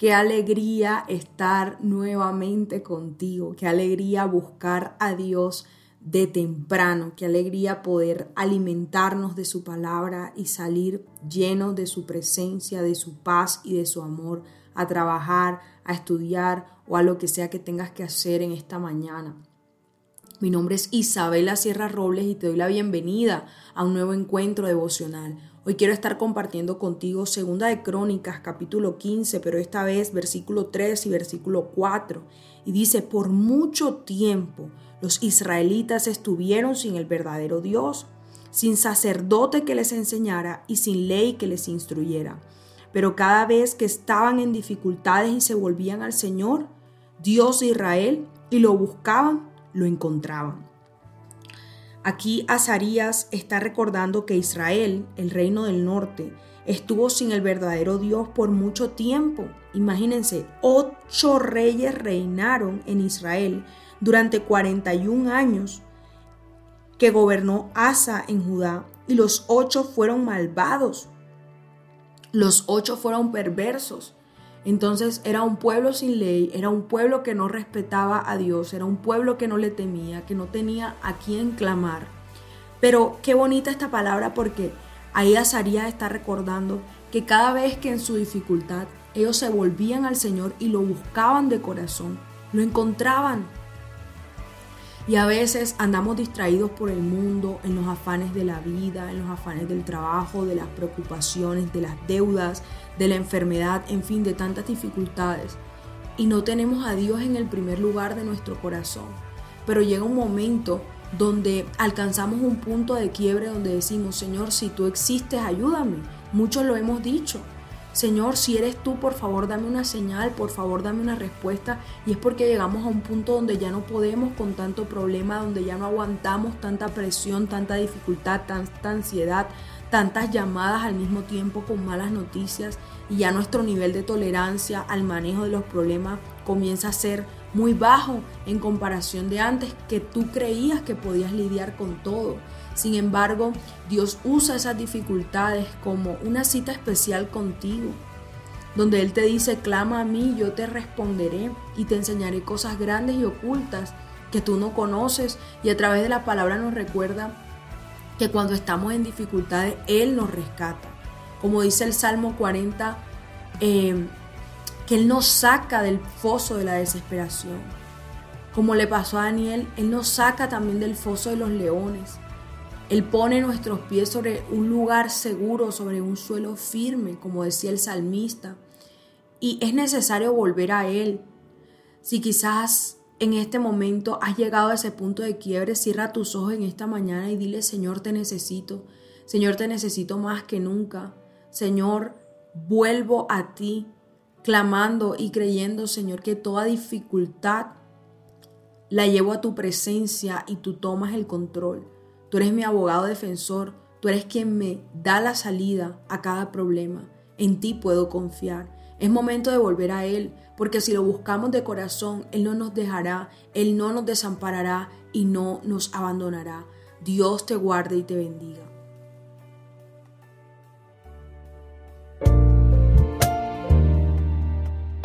Qué alegría estar nuevamente contigo, qué alegría buscar a Dios de temprano, qué alegría poder alimentarnos de su palabra y salir llenos de su presencia, de su paz y de su amor a trabajar, a estudiar o a lo que sea que tengas que hacer en esta mañana. Mi nombre es Isabela Sierra Robles y te doy la bienvenida a un nuevo encuentro devocional. Hoy quiero estar compartiendo contigo Segunda de Crónicas, capítulo 15, pero esta vez versículo 3 y versículo 4. Y dice, por mucho tiempo los israelitas estuvieron sin el verdadero Dios, sin sacerdote que les enseñara y sin ley que les instruyera. Pero cada vez que estaban en dificultades y se volvían al Señor, Dios de Israel, y lo buscaban, lo encontraban. Aquí Azarías está recordando que Israel, el reino del norte, estuvo sin el verdadero Dios por mucho tiempo. Imagínense, ocho reyes reinaron en Israel durante 41 años que gobernó Asa en Judá y los ocho fueron malvados. Los ocho fueron perversos. Entonces era un pueblo sin ley, era un pueblo que no respetaba a Dios, era un pueblo que no le temía, que no tenía a quién clamar. Pero qué bonita esta palabra porque ahí Azarías está recordando que cada vez que en su dificultad ellos se volvían al Señor y lo buscaban de corazón, lo encontraban, y a veces andamos distraídos por el mundo, en los afanes de la vida, en los afanes del trabajo, de las preocupaciones, de las deudas, de la enfermedad, en fin, de tantas dificultades. Y no tenemos a Dios en el primer lugar de nuestro corazón. Pero llega un momento donde alcanzamos un punto de quiebre donde decimos, Señor, si tú existes, ayúdame. Muchos lo hemos dicho. Señor, si eres tú, por favor dame una señal, por favor dame una respuesta. Y es porque llegamos a un punto donde ya no podemos con tanto problema, donde ya no aguantamos tanta presión, tanta dificultad, tanta ansiedad, tantas llamadas al mismo tiempo con malas noticias. Y ya nuestro nivel de tolerancia al manejo de los problemas comienza a ser muy bajo en comparación de antes que tú creías que podías lidiar con todo. Sin embargo, Dios usa esas dificultades como una cita especial contigo, donde Él te dice, clama a mí, yo te responderé y te enseñaré cosas grandes y ocultas que tú no conoces y a través de la palabra nos recuerda que cuando estamos en dificultades, Él nos rescata. Como dice el Salmo 40, eh, que Él nos saca del foso de la desesperación. Como le pasó a Daniel, Él nos saca también del foso de los leones. Él pone nuestros pies sobre un lugar seguro, sobre un suelo firme, como decía el salmista. Y es necesario volver a Él. Si quizás en este momento has llegado a ese punto de quiebre, cierra tus ojos en esta mañana y dile, Señor, te necesito. Señor, te necesito más que nunca. Señor, vuelvo a ti, clamando y creyendo, Señor, que toda dificultad la llevo a tu presencia y tú tomas el control. Tú eres mi abogado defensor, tú eres quien me da la salida a cada problema. En ti puedo confiar. Es momento de volver a Él, porque si lo buscamos de corazón, Él no nos dejará, Él no nos desamparará y no nos abandonará. Dios te guarde y te bendiga.